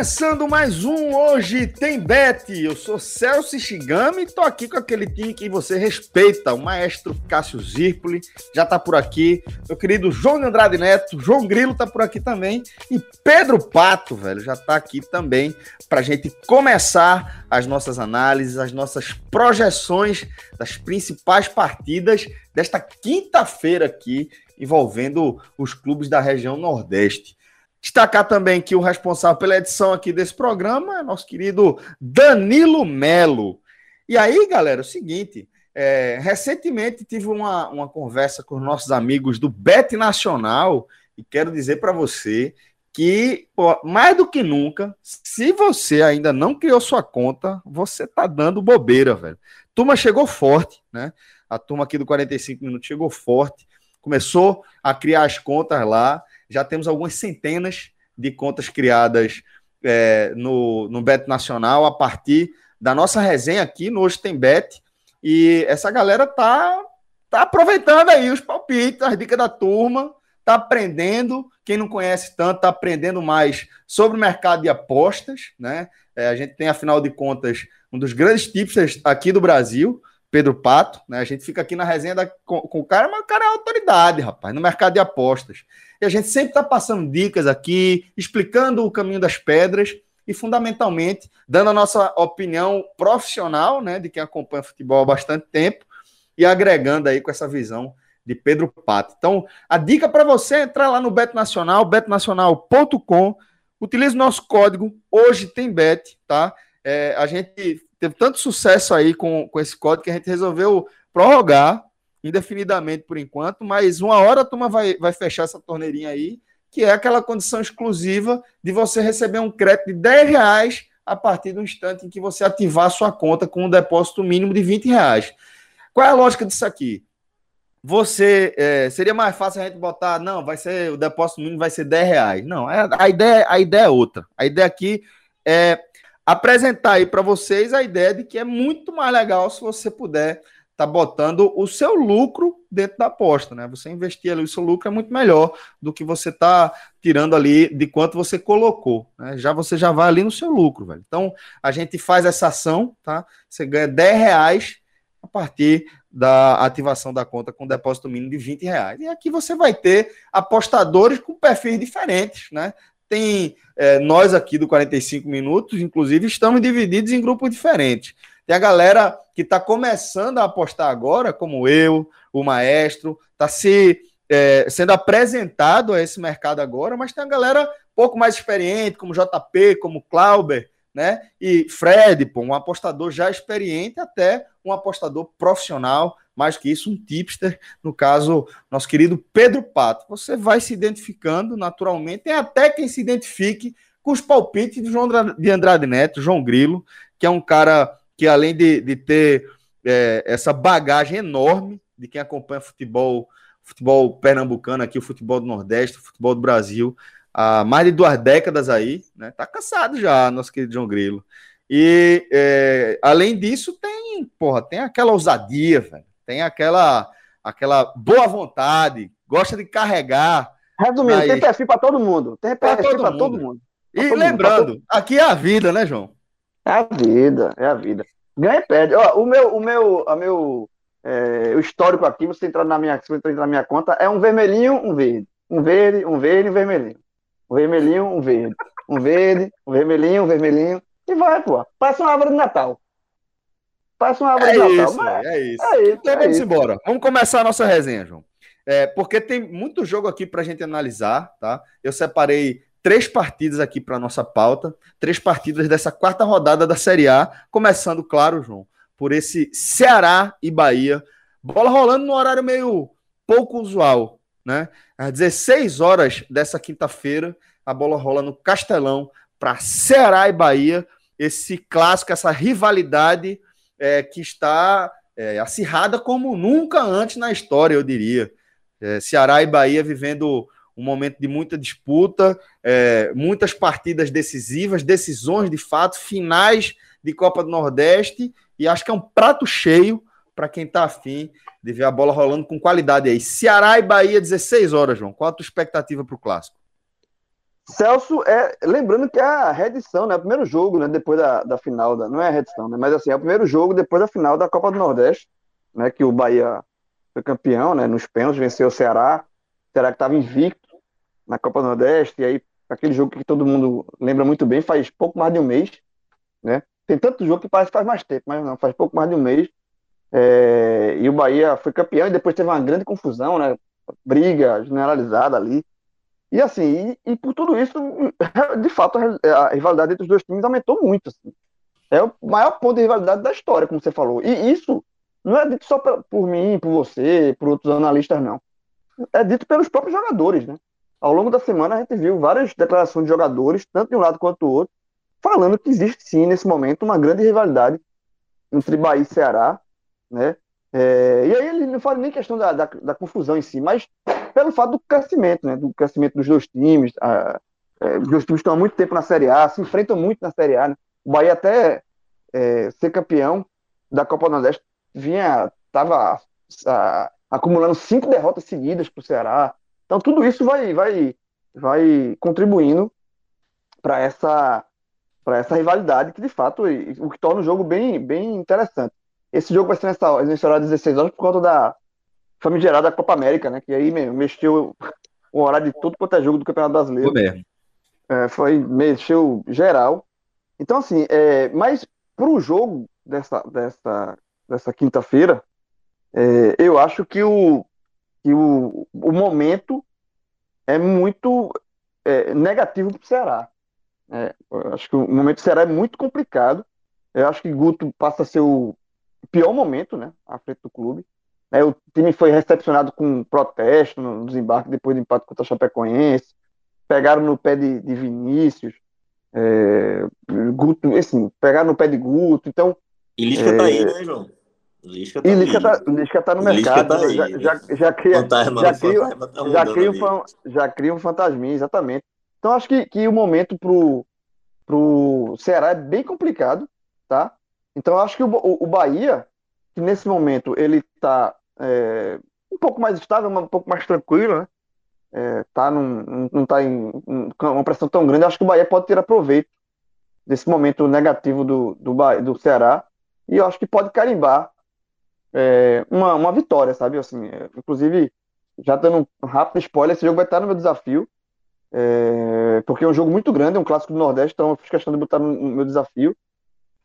Começando mais um Hoje Tem Bet. Eu sou Celso Shigami e tô aqui com aquele time que você respeita, o maestro Cássio Zirpoli, já tá por aqui, meu querido João Andrade Neto, João Grilo tá por aqui também e Pedro Pato, velho, já tá aqui também pra gente começar as nossas análises, as nossas projeções das principais partidas desta quinta-feira aqui envolvendo os clubes da região Nordeste. Destacar também que o responsável pela edição aqui desse programa é nosso querido Danilo Melo. E aí, galera, é o seguinte: é, recentemente tive uma, uma conversa com os nossos amigos do Bet Nacional e quero dizer para você que, pô, mais do que nunca, se você ainda não criou sua conta, você tá dando bobeira, velho. Turma chegou forte, né? A turma aqui do 45 Minutos chegou forte, começou a criar as contas lá já temos algumas centenas de contas criadas é, no, no Bet Nacional a partir da nossa resenha aqui no Hoje Tem Bet. E essa galera tá, tá aproveitando aí os palpites, as dicas da turma, tá aprendendo. Quem não conhece tanto, tá aprendendo mais sobre o mercado de apostas, né? É, a gente tem, afinal de contas, um dos grandes tipsters aqui do Brasil, Pedro Pato, né? A gente fica aqui na resenha da, com, com, o cara, mas o cara é autoridade, rapaz, no mercado de apostas. E a gente sempre está passando dicas aqui, explicando o caminho das pedras e, fundamentalmente, dando a nossa opinião profissional, né, de quem acompanha futebol há bastante tempo e agregando aí com essa visão de Pedro Pato. Então, a dica para você é entrar lá no Beto Nacional, betonacional.com, utilize o nosso código, hoje tem bet, tá? É, a gente teve tanto sucesso aí com, com esse código que a gente resolveu prorrogar indefinidamente por enquanto, mas uma hora a turma vai, vai fechar essa torneirinha aí, que é aquela condição exclusiva de você receber um crédito de 10 reais a partir do instante em que você ativar a sua conta com um depósito mínimo de 20 reais. Qual é a lógica disso aqui? Você é, seria mais fácil a gente botar, não, vai ser o depósito mínimo vai ser 10 reais. Não, é, a, ideia, a ideia é outra. A ideia aqui é apresentar aí para vocês a ideia de que é muito mais legal se você puder tá botando o seu lucro dentro da aposta, né? Você investir ali o seu lucro é muito melhor do que você tá tirando ali de quanto você colocou, né? Já você já vai ali no seu lucro, velho. Então a gente faz essa ação, tá? Você ganha 10 reais a partir da ativação da conta com depósito mínimo de 20 reais. E aqui você vai ter apostadores com perfis diferentes, né? Tem é, nós aqui do 45 Minutos, inclusive, estamos divididos em grupos diferentes. Tem a galera que está começando a apostar agora, como eu, o maestro, está se é, sendo apresentado a esse mercado agora, mas tem a galera pouco mais experiente, como JP, como Clauber, né? E Fred, pô, um apostador já experiente, até um apostador profissional, mais que isso, um tipster, no caso, nosso querido Pedro Pato. Você vai se identificando naturalmente, tem até quem se identifique com os palpites de João de Andrade Neto, João Grilo, que é um cara que, além de, de ter é, essa bagagem enorme de quem acompanha futebol, futebol pernambucano aqui, o futebol do Nordeste, o futebol do Brasil, há mais de duas décadas aí, né? Tá cansado já, nosso querido João Grilo. E é, além disso, tem, porra, tem aquela ousadia, velho tem aquela, aquela boa vontade, gosta de carregar. Resumindo, mas... tem perfil para todo mundo. Tem perfil para todo, todo, mundo. e todo lembrando, mundo, aqui é a vida, né, João? É a vida, é a vida. Ganha e perde. Ó, o meu, o meu, a meu é, o histórico aqui, você entrar na minha, você entrar na minha conta, é um vermelhinho, um verde. Um verde, um verde, um vermelhinho. Um vermelhinho, um verde. Um verde, um vermelhinho, um vermelhinho. E vai, pô. Parece uma árvore de Natal. Parece uma árvore é de Natal. Isso, mas... é isso, é isso. Então é vamos isso. embora. Vamos começar a nossa resenha, João. é, porque tem muito jogo aqui para a gente analisar, tá? Eu separei três partidas aqui para nossa pauta, três partidas dessa quarta rodada da Série A, começando, claro, João, por esse Ceará e Bahia, bola rolando no horário meio pouco usual, né? Às 16 horas dessa quinta-feira, a bola rola no Castelão para Ceará e Bahia, esse clássico, essa rivalidade é, que está é, acirrada como nunca antes na história, eu diria. É, Ceará e Bahia vivendo um momento de muita disputa, é, muitas partidas decisivas, decisões de fato, finais de Copa do Nordeste, e acho que é um prato cheio para quem está afim de ver a bola rolando com qualidade aí. Ceará e Bahia, 16 horas, João. Qual a tua expectativa para o clássico? Celso, é, lembrando que é a reedição, né? O primeiro jogo, né? Depois da, da final, da, não é a reedição, né? Mas assim, é o primeiro jogo depois da final da Copa do Nordeste, né? Que o Bahia foi campeão, né? Nos pênaltis, venceu o Ceará. O Ceará que estava invicto na Copa do Nordeste, e aí aquele jogo que todo mundo lembra muito bem, faz pouco mais de um mês, né? Tem tanto jogo que parece que faz mais tempo, mas não, faz pouco mais de um mês. É, e o Bahia foi campeão e depois teve uma grande confusão, né? Briga generalizada ali. E assim, e, e, por tudo isso, de fato, a, rivalidade entre os dois times aumentou muito. Assim. É o maior ponto de rivalidade da história, como você falou. E isso não é dito só por, por mim, por você, por outros analistas, não. É dito pelos próprios jogadores, né? Ao longo da semana a gente viu várias declarações de jogadores, tanto de um lado quanto do outro, falando que existe sim, nesse momento, uma grande rivalidade entre Bahia e Ceará, né? É, e aí ele não fala nem questão da, da, da, confusão em si, mas pelo fato do crescimento, né? Do crescimento dos dois times. A, é, os dois times estão há muito tempo na Série A, se enfrentam muito na Série A. Né? O Bahia até é, ser campeão da Copa do Nordeste vinha, estava acumulando cinco derrotas seguidas para o Ceará. Então tudo isso vai, vai, vai contribuindo para essa, para essa rivalidade que de fato o que torna o jogo bem, bem interessante. Esse jogo vai ser nessa, nesse horário 16 horas por conta da famigerada Copa América, né? Que aí meu, mexeu o horário de tudo quanto é jogo do Campeonato Brasileiro. Foi mesmo. É, foi, mexeu geral. Então, assim, é, mas pro jogo dessa, dessa, dessa quinta-feira, é, eu acho que o, que o, o momento é muito é, negativo para o Ceará. É, acho que o momento do Ceará é muito complicado. Eu acho que Guto passa a ser o pior momento, né, à frente do clube. É, o time foi recepcionado com protesto no desembarque depois do empate contra o Chapecoense. Pegaram no pé de, de Vinícius. É, Guto, assim, pegaram no pé de Guto. Então. E Lisca é, tá aí, né, João? Lisca tá, e Lisca tá, Lisca tá no mercado. Tá aí, já, já, já, cria, fantasma, já, cria, tá já, cria um, já cria um fantasminha, exatamente. Então acho que, que o momento pro, pro Ceará é bem complicado, tá? Então, acho que o, o, o Bahia, que nesse momento ele está é, um pouco mais estável, um pouco mais tranquilo, né? É, tá num, não está em uma pressão tão grande, acho que o Bahia pode ter proveito desse momento negativo do, do, do Ceará e eu acho que pode carimbar é, uma, uma vitória, sabe? Assim, é, inclusive, já dando um rápido spoiler, esse jogo vai estar no meu desafio, é, porque é um jogo muito grande, é um clássico do Nordeste, então eu fiz questão de botar no, no meu desafio.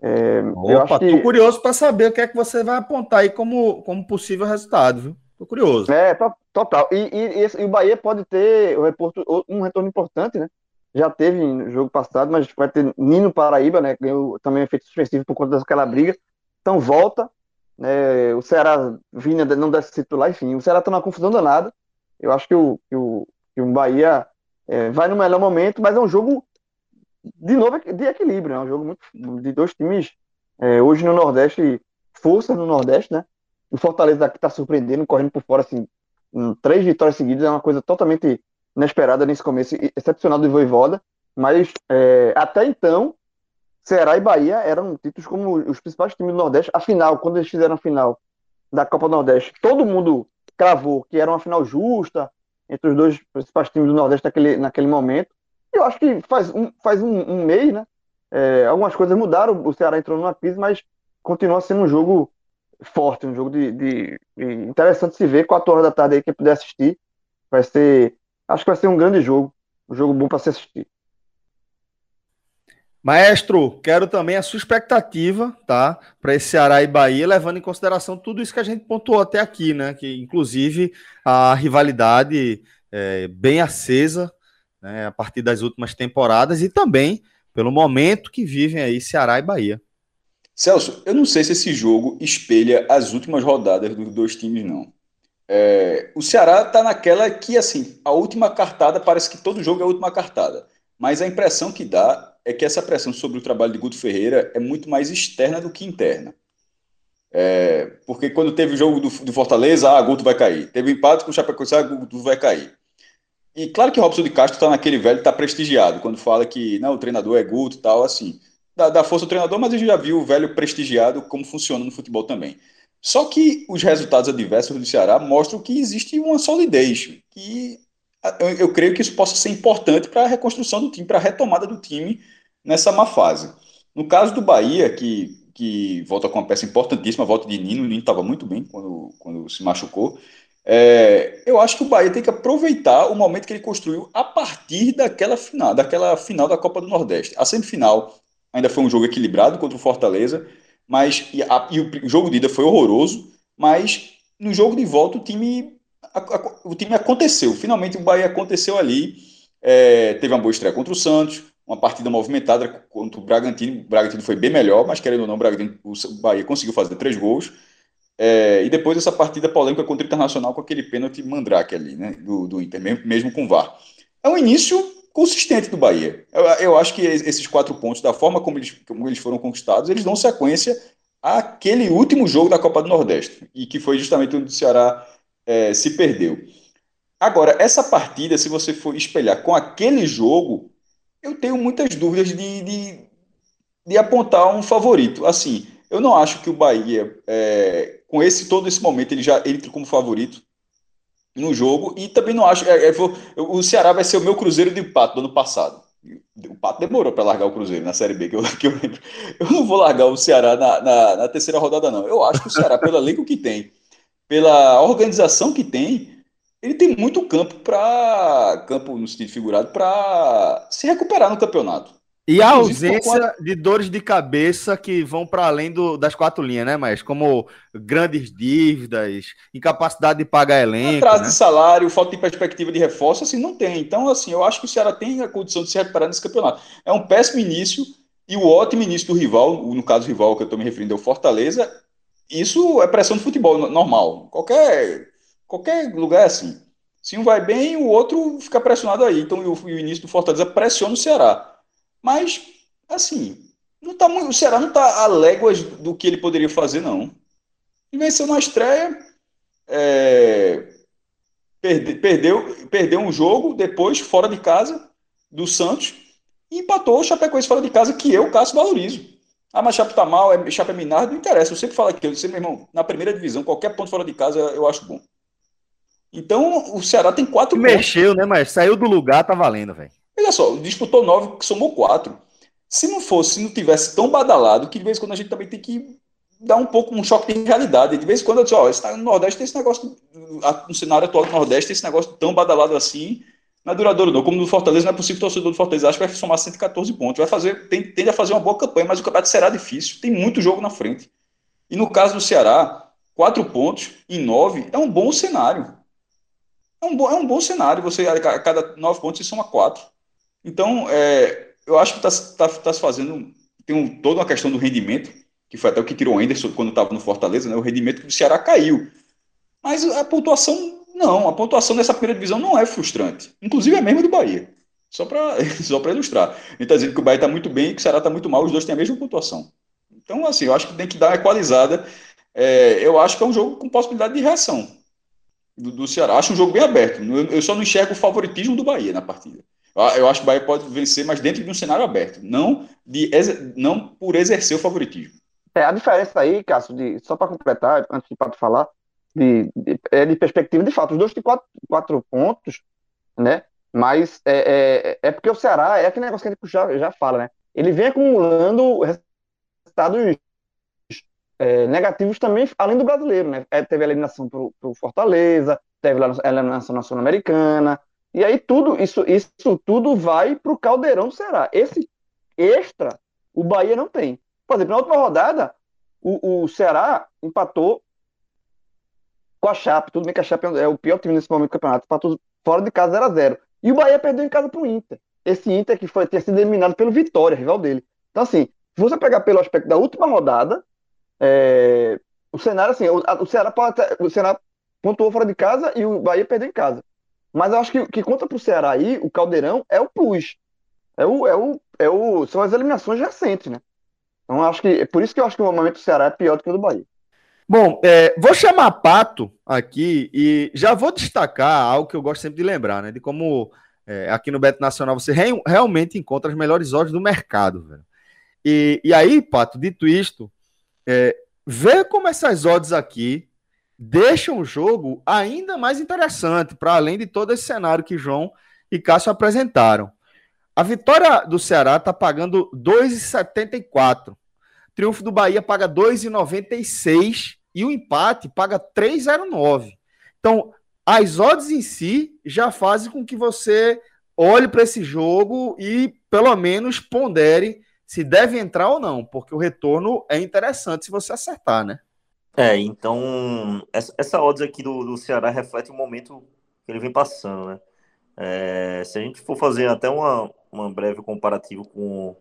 É, Opa, que... tô curioso para saber o que é que você vai apontar aí como, como possível resultado, viu? Tô curioso. É, total. E, e, e o Bahia pode ter um retorno importante, né? Já teve no jogo passado, mas vai ter Nino Paraíba, né? Ganhou também efeito suspensivo por conta daquela briga. Então volta. Né? O Ceará vinha, não desse titular, enfim. O Ceará tá numa confusão danada. Eu acho que o, que o, que o Bahia é, vai no melhor momento, mas é um jogo de novo, de equilíbrio, é um jogo muito de dois times. É, hoje no Nordeste, força no Nordeste, né? O Fortaleza que está surpreendendo, correndo por fora, assim, três vitórias seguidas, é uma coisa totalmente inesperada nesse começo, excepcional do Voivoda, mas é, até então, Ceará e Bahia eram títulos como os principais times do Nordeste. A final, quando eles fizeram a final da Copa do Nordeste, todo mundo cravou que era uma final justa entre os dois principais times do Nordeste naquele, naquele momento. Eu acho que faz um, faz um, um mês, né? É, algumas coisas mudaram, o Ceará entrou numa crise, mas continua sendo um jogo forte, um jogo de, de, de interessante se ver. Quatro horas da tarde aí, quem puder assistir, vai ser. Acho que vai ser um grande jogo, um jogo bom para se assistir. Maestro, quero também a sua expectativa, tá? Para esse Ceará e Bahia, levando em consideração tudo isso que a gente pontuou até aqui, né? Que inclusive a rivalidade é, bem acesa né, a partir das últimas temporadas e também pelo momento que vivem aí Ceará e Bahia. Celso, eu não sei se esse jogo espelha as últimas rodadas dos dois times, não. É, o Ceará tá naquela que, assim, a última cartada parece que todo jogo é a última cartada. Mas a impressão que dá é que essa pressão sobre o trabalho de Guto Ferreira é muito mais externa do que interna. É, porque quando teve o jogo do, do Fortaleza, ah, Guto vai cair. Teve empate com o Chapecoense, ah, Guto vai cair. E claro que Robson de Castro está naquele velho, está prestigiado, quando fala que não, o treinador é Guto e tal, assim. Da, da força do treinador, mas a gente já viu o velho prestigiado como funciona no futebol também. Só que os resultados adversos do Ceará mostram que existe uma solidez, que eu, eu creio que isso possa ser importante para a reconstrução do time, para a retomada do time nessa má fase. No caso do Bahia, que, que volta com uma peça importantíssima, a volta de Nino, o Nino estava muito bem quando, quando se machucou. É, eu acho que o Bahia tem que aproveitar o momento que ele construiu a partir daquela final, daquela final da Copa do Nordeste. A semifinal ainda foi um jogo equilibrado contra o Fortaleza, mas e, a, e o, jogo de ida foi horroroso, mas no jogo de volta o time, a, a, o time aconteceu. Finalmente o Bahia aconteceu ali. É, teve uma boa estreia contra o Santos, uma partida movimentada contra o Bragantino. O Bragantino foi bem melhor, mas querendo ou não, o, Bragantino, o Bahia conseguiu fazer três gols. É, e depois essa partida polêmica contra o Internacional com aquele pênalti mandrake ali, né, do, do Inter, mesmo, mesmo com o VAR. É um início consistente do Bahia. Eu, eu, acho que esses quatro pontos, da forma como eles, como eles foram conquistados, eles dão sequência àquele último jogo da Copa do Nordeste, e que foi justamente onde o Ceará é, se perdeu. Agora, essa partida, se você for espelhar com aquele jogo, eu tenho muitas dúvidas de, de, de apontar um favorito. Assim, eu não acho que o Bahia, é, com esse todo esse momento, ele já entre como favorito no jogo. E também não acho. É, é, o Ceará vai ser o meu Cruzeiro de Pato do ano passado. O Pato demorou para largar o Cruzeiro na Série B, que eu, que eu lembro. Eu não vou largar o Ceará na, na, na terceira rodada, não. Eu acho que o Ceará, pelo elenco que tem, pela organização que tem, ele tem muito campo para campo no sentido figurado para se recuperar no campeonato. E a ausência de dores de cabeça que vão para além do, das quatro linhas, né, mas como grandes dívidas, incapacidade de pagar elenco, atraso né? de salário, falta de perspectiva de reforço, assim não tem. Então, assim, eu acho que o Ceará tem a condição de se recuperar nesse campeonato. É um péssimo início e o ótimo início do rival, no caso do rival que eu estou me referindo é o Fortaleza. Isso é pressão de futebol normal. Qualquer qualquer lugar é assim. Se um vai bem, o outro fica pressionado aí. Então, o, o início do Fortaleza pressiona o Ceará. Mas, assim, não tá muito, o Ceará não está a léguas do que ele poderia fazer, não. E venceu na estreia, é, perde, perdeu, perdeu um jogo depois, fora de casa, do Santos, e empatou o Chapecoense fora de casa, que eu, Cássio, valorizo. Ah, mas Chape tá mal, é, Chape é Minardo, não interessa. Eu sempre falo aqui, eu disse, meu irmão, na primeira divisão, qualquer ponto fora de casa eu acho bom. Então, o Ceará tem quatro pontos. Mexeu, né, mas saiu do lugar, tá valendo, velho. Olha só, disputou nove, somou quatro. Se não fosse, se não tivesse tão badalado, que de vez em quando a gente também tem que dar um pouco um choque de realidade. De vez em quando eu disse, ó, no Nordeste tem esse negócio, no cenário atual do Nordeste tem esse negócio tão badalado assim, não é duradouro não. Como no Fortaleza, não é possível o torcedor do Fortaleza acho que vai somar 114 pontos. Vai fazer, tende a fazer uma boa campanha, mas o campeonato será difícil. Tem muito jogo na frente. E no caso do Ceará, quatro pontos em nove é um bom cenário. É um bom, é um bom cenário. Você, a cada nove pontos, você soma quatro. Então, é, eu acho que está tá, tá se fazendo. Tem um, toda uma questão do rendimento, que foi até o que tirou o Anderson quando estava no Fortaleza, né? O rendimento do Ceará caiu. Mas a pontuação, não. A pontuação dessa primeira divisão não é frustrante. Inclusive é mesmo do Bahia. Só para só ilustrar. A gente está dizendo que o Bahia está muito bem e que o Ceará está muito mal, os dois têm a mesma pontuação. Então, assim, eu acho que tem que dar uma equalizada. É, eu acho que é um jogo com possibilidade de reação do, do Ceará. Acho um jogo bem aberto. Eu, eu, só não enxergo o favoritismo do Bahia na partida. Eu acho que o Bahia pode vencer, mas dentro de um cenário aberto, não, de, não por exercer o favoritismo. É, a diferença aí, Cássio, de, só para completar, antes de Pato falar, de, de, é de perspectiva, de fato, os dois têm quatro, quatro pontos, né? Mas é, é, é, porque o Ceará é aquele negócio que a gente já, já fala, né? Ele vem acumulando resultados é, negativos também, além do brasileiro, né? É, teve a eliminação para o Fortaleza, teve a eliminação na Sul-Americana, e aí tudo, isso, isso tudo vai para o caldeirão do Ceará. Esse, extra, o Bahia não tem. Por exemplo, na última rodada, o, o Ceará empatou com a Chape. Tudo bem que a Chape é o pior time nesse momento do campeonato. Empatou fora de casa 0x0. E o Bahia perdeu em casa para o Inter. Esse Inter que foi ter sido eliminado pelo Vitória, rival dele. Então, assim, se você pegar pelo aspecto da última rodada, é, o cenário, assim, o, o Ceará o Ceará pontuou fora de casa e o Bahia perdeu em casa. Mas eu acho que que conta pro Ceará aí, o Caldeirão, é o plus. É o, é o, é o, são as eliminações recentes, né? Então acho que é por isso que eu acho que o momento do Ceará é pior do que o do Bahia. Bom, é, vou chamar Pato aqui e já vou destacar algo que eu gosto sempre de lembrar, né? De como é, aqui no Beto Nacional você re realmente encontra as melhores odds do mercado, velho. E, e aí, Pato, dito isto, é, vê como essas odds aqui deixam o jogo ainda mais interessante, para além de todo esse cenário que João e Cássio apresentaram. A vitória do Ceará está pagando 2,74. Triunfo do Bahia paga 2,96 e o empate paga 3,09. Então, as odds em si já fazem com que você olhe para esse jogo e pelo menos pondere se deve entrar ou não, porque o retorno é interessante se você acertar, né? É, então essa, essa odds aqui do, do Ceará reflete o momento que ele vem passando, né? É, se a gente for fazer até uma, uma breve comparativo com,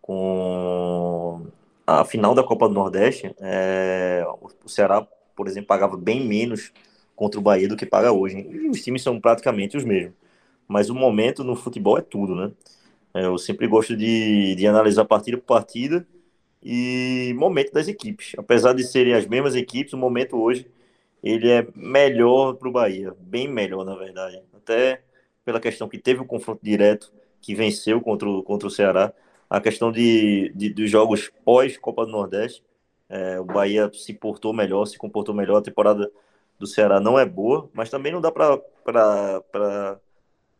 com a final da Copa do Nordeste, é, o Ceará, por exemplo, pagava bem menos contra o Bahia do que paga hoje. E os times são praticamente os mesmos. Mas o momento no futebol é tudo, né? É, eu sempre gosto de, de analisar partida por partida e momento das equipes. Apesar de serem as mesmas equipes, o momento hoje ele é melhor para o Bahia, bem melhor, na verdade. Até pela questão que teve o confronto direto que venceu contra o, contra o Ceará, a questão de, de dos jogos pós-Copa do Nordeste, é, o Bahia se portou melhor, se comportou melhor, a temporada do Ceará não é boa, mas também não dá para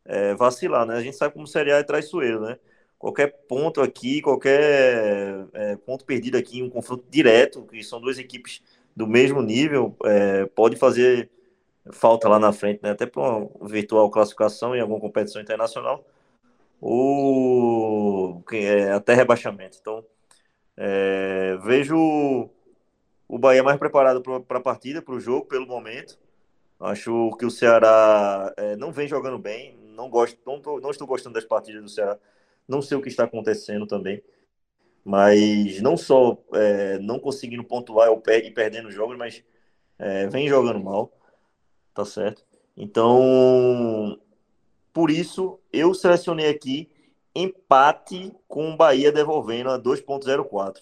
é, vacilar, né? A gente sabe como o Série A é traiçoeiro, né? Qualquer ponto aqui, qualquer é, ponto perdido aqui, um confronto direto, que são duas equipes do mesmo nível, é, pode fazer falta lá na frente, né? Até para uma virtual classificação em alguma competição internacional ou é, até rebaixamento. Então, é, vejo o Bahia mais preparado para a partida, para o jogo, pelo momento. Acho que o Ceará é, não vem jogando bem. Não gosto, não, tô, não estou gostando das partidas do Ceará. Não sei o que está acontecendo também. Mas não só é, não conseguindo pontuar e perdendo jogos, mas é, vem jogando mal. Tá certo? Então, por isso, eu selecionei aqui empate com o Bahia devolvendo a 2.04.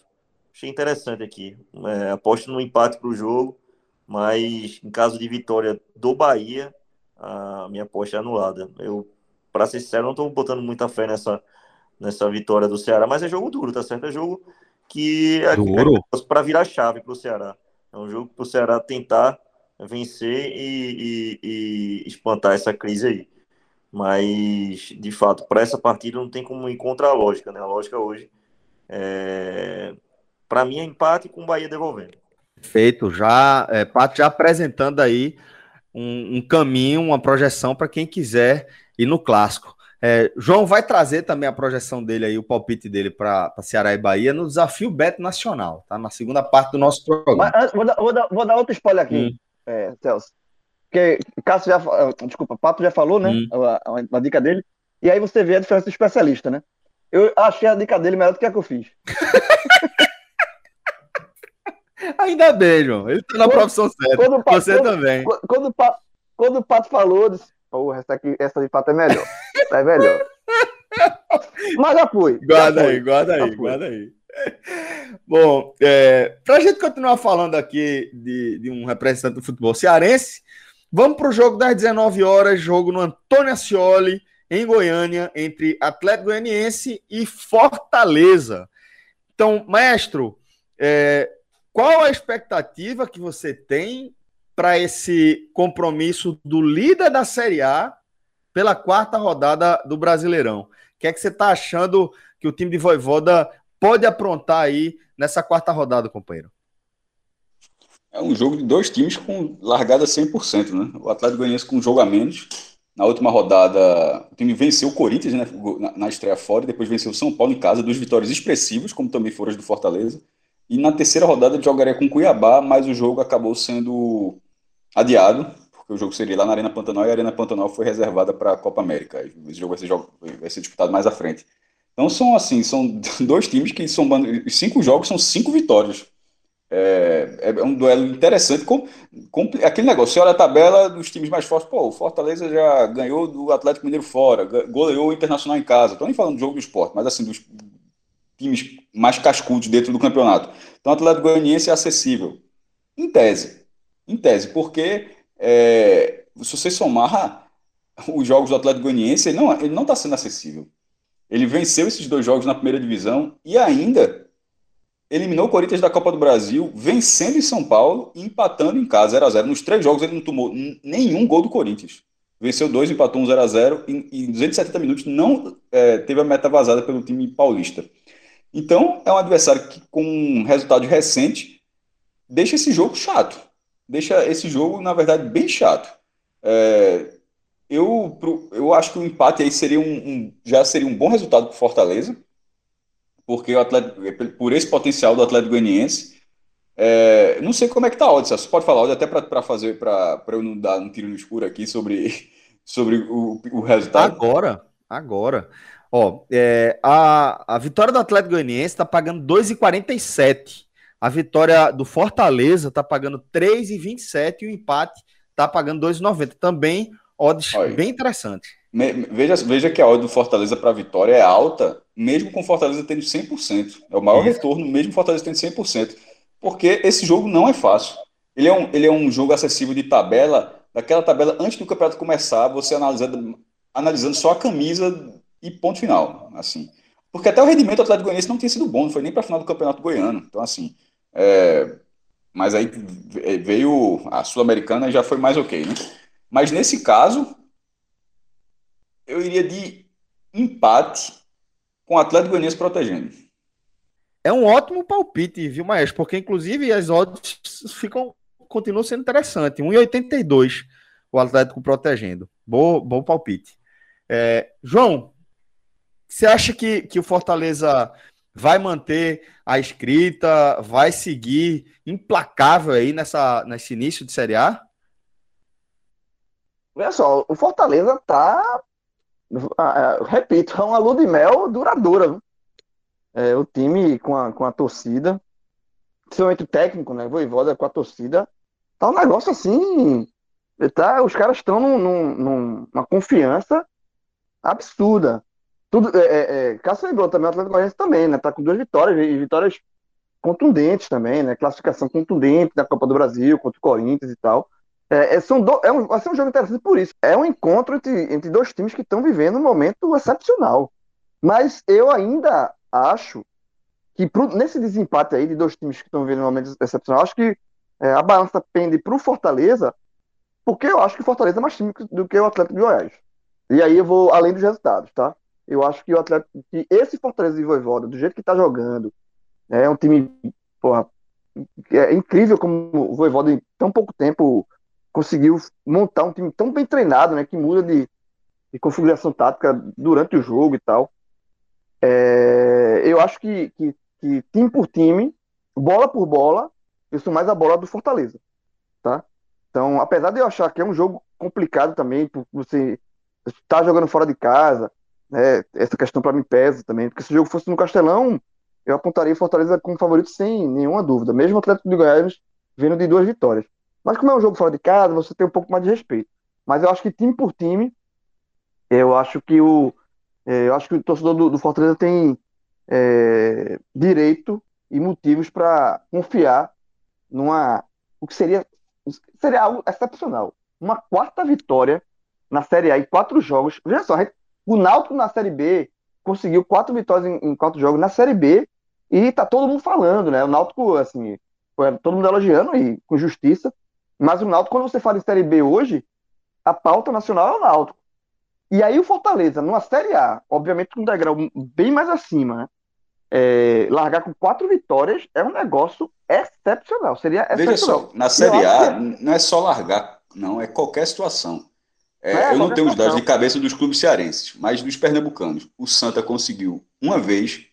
Achei interessante aqui. É, aposto no empate para o jogo, mas em caso de vitória do Bahia, a minha aposta é anulada. Eu, para ser sincero, não estou botando muita fé nessa, nessa vitória do Ceará, mas é jogo duro, tá certo? É jogo que é, é para virar chave para o Ceará. É um jogo para o Ceará tentar vencer e, e, e espantar essa crise aí. Mas, de fato, para essa partida não tem como encontrar a lógica, né? A lógica hoje é... Para mim é empate com o Bahia devolvendo. Feito, já, é, Pato já apresentando aí um, um caminho, uma projeção para quem quiser ir no clássico. É, João vai trazer também a projeção dele aí, o palpite dele para Ceará e Bahia no desafio Beto Nacional, tá? Na segunda parte do nosso programa. Mas, vou, dar, vou, dar, vou, dar, outro spoiler aqui, hum. é, Celso. Porque o Cássio já, ah, desculpa, Pato já falou, né? Hum. A, a, a, dica dele. E aí você vê a diferença do especialista, né? Eu achei a dica dele melhor do que a que eu fiz. Ainda bem, João. Ele tá na quando, profissão certa. Quando Pato, você quando, também. Quando, quando, o Pato, quando o Pato falou, eu disse, porra, essa, aqui, essa de Pato é melhor. Essa é melhor. Mas já fui. Guarda já aí, fui, guarda aí, guarda aí. Bom, é, para a gente continuar falando aqui de, de, um representante do futebol cearense, vamos para o jogo das 19 horas, jogo no Antônio Ascioli, em Goiânia, entre Atlético Goianiense e Fortaleza. Então, mestre, é, qual a expectativa que você tem para esse compromisso do líder da Série A pela quarta rodada do Brasileirão? O que é que você está achando que o time de Voivoda pode aprontar aí nessa quarta rodada, companheiro? É um jogo de dois times com largada 100%, né? O Atlético Goianiense com um jogo a menos Na última rodada, o time venceu o Corinthians né, na, na estreia fora, e depois venceu o São Paulo em casa, duas vitórias expressivas, como também foram as do Fortaleza. E na terceira rodada jogaria com o Cuiabá, mas o jogo acabou sendo adiado, porque o jogo seria lá na Arena Pantanal e a Arena Pantanal foi reservada para a Copa América. Esse jogo vai ser, vai ser disputado mais à frente. Então são assim, são dois times que são cinco jogos são cinco vitórias. É, é um duelo interessante. Com, com, aquele negócio, você olha a tabela dos times mais fortes, pô, o Fortaleza já ganhou do Atlético Mineiro fora, goleou o Internacional em casa. Estou nem falando do jogo do esporte, mas assim, dos times mais cascudos dentro do campeonato. Então o Atlético Goianiense é acessível. Em tese. Em tese, porque é, se você somar os jogos do Atlético Goianiense, ele não está ele não tá sendo acessível. Ele venceu esses dois jogos na primeira divisão e ainda eliminou o Corinthians da Copa do Brasil, vencendo em São Paulo e empatando em casa 0x0. Nos três jogos ele não tomou nenhum gol do Corinthians. Venceu dois, empatou um 0x0 e em 270 minutos não é, teve a meta vazada pelo time paulista. Então, é um adversário que, com um resultado recente, deixa esse jogo chato. Deixa esse jogo, na verdade, bem chato. É, eu, eu acho que o empate aí seria um, um já seria um bom resultado para o Fortaleza porque o Atlético, por esse potencial do Atlético Goianiense, é, não sei como é que tá a odd, você pode falar até para fazer, para eu não dar um tiro no escuro aqui sobre, sobre o, o resultado. Agora, agora. Ó, é, a, a vitória do Atlético Goianiense está pagando 2,47. A vitória do Fortaleza está pagando 3,27 e o empate está pagando 2,90. Também odds Olha. bem interessante. Veja, veja que a odd do Fortaleza para a vitória é alta, mesmo com o Fortaleza tendo 100%. É o maior Isso. retorno, mesmo o Fortaleza tendo 100%. Porque esse jogo não é fácil. Ele é um, ele é um jogo acessível de tabela, daquela tabela antes do campeonato começar, você analisando, analisando só a camisa e ponto final. assim. Porque até o rendimento do Atlético Goianiense não tinha sido bom, não foi nem para a final do Campeonato Goiano. Então, assim. É... Mas aí veio a Sul-Americana já foi mais ok, né? Mas nesse caso, eu iria de empate com o Atlético Goianiense protegendo. É um ótimo palpite, viu, Maestro? Porque, inclusive, as odds ficam, continuam sendo interessantes. 1,82 o Atlético protegendo. Bom, bom palpite. É, João, você acha que, que o Fortaleza vai manter a escrita, vai seguir implacável aí nessa, nesse início de Série A? Olha só, o Fortaleza tá ah, é, repito, é uma lua de mel duradoura. É, o time com a, com a torcida, principalmente o técnico, né? Voivoda com a torcida, tá um negócio assim. Tá, os caras estão num, num, numa confiança absurda. Tudo, é, é, é Cássio lembrou também, o Atlético Goianiense também, né? Tá com duas vitórias, e vitórias contundentes também, né? Classificação contundente da Copa do Brasil contra o Corinthians e tal. É, é, são do, é um, vai ser um jogo interessante por isso. É um encontro entre, entre dois times que estão vivendo um momento excepcional. Mas eu ainda acho que pro, nesse desempate aí de dois times que estão vivendo um momento excepcional, acho que é, a balança pende para o Fortaleza, porque eu acho que o Fortaleza é mais time do que o Atlético de Goiás. E aí eu vou além dos resultados, tá? Eu acho que o Atlético, que esse Fortaleza de Voivoda, do jeito que está jogando, é um time, porra, é incrível como o Voivoda em tão pouco tempo conseguiu montar um time tão bem treinado, né, que muda de, de configuração tática durante o jogo e tal. É, eu acho que, que, que, time por time, bola por bola, eu sou mais a bola do Fortaleza, tá? Então, apesar de eu achar que é um jogo complicado também, por você estar tá jogando fora de casa, né, essa questão para mim pesa também, porque se o jogo fosse no Castelão, eu apontaria Fortaleza como favorito sem nenhuma dúvida, mesmo o Atlético de Goiás vindo de duas vitórias. Mas como é um jogo fora de casa, você tem um pouco mais de respeito. Mas eu acho que time por time, eu acho que o, é, eu acho que o torcedor do, do Fortaleza tem é, direito e motivos para confiar numa o que seria seria algo excepcional. Uma quarta vitória na Série A em quatro jogos. Veja só, o Náutico na Série B conseguiu quatro vitórias em, em, quatro jogos na Série B e tá todo mundo falando, né? O Náutico, assim, foi todo mundo elogiando e com justiça. Mas o Náutico, quando você fala em Série B hoje, a pauta nacional é o Náutico. E aí o Fortaleza, numa Série A, obviamente com um degrau bem mais acima, né? É, largar com quatro vitórias é um negócio excepcional. Seria excepcional. Veja só, na Série A é... não é só largar, não, é qualquer situação. É, É, eu não tenho os dados de cabeça dos clubes cearenses, mas dos pernambucanos. O Santa conseguiu uma vez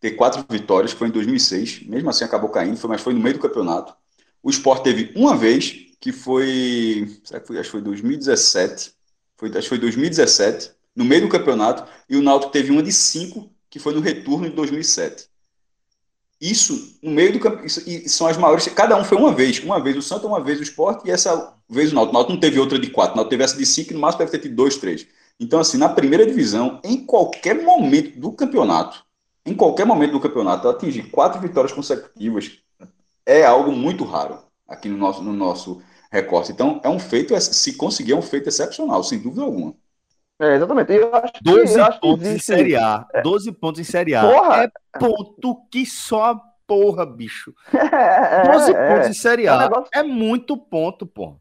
ter quatro vitórias, que foi em 2006. Mesmo assim acabou caindo, foi, mas foi no meio do campeonato. O Sport teve uma vez, que foi. Será que foi? Acho que foi 2017. Foi, acho que foi 2017, no meio do campeonato. E o Náutico teve uma de cinco, que foi no retorno de 2007. Isso no meio do campeonato. E são as maiores. Cada um foi uma vez. Uma vez o Santa, uma vez o Sport, e essa vez o Náutico. O Náutico não teve outra de quatro. O Náutico teve essa de cinco, e no máximo deve ter tido dois, três. Então, assim, na primeira divisão, em qualquer momento do campeonato, em qualquer momento do campeonato, atingir quatro vitórias consecutivas é algo muito raro aqui no nosso, no nosso recorte. Então, é um feito, se conseguir, é um feito excepcional, sem dúvida alguma. É, exatamente. Eu acho que, 12 eu acho que pontos em Série A. 12 pontos em Série A. Porra! É ponto que só porra, bicho. É, é, 12 é. pontos em Série É um A. negócio- É muito ponto, pô.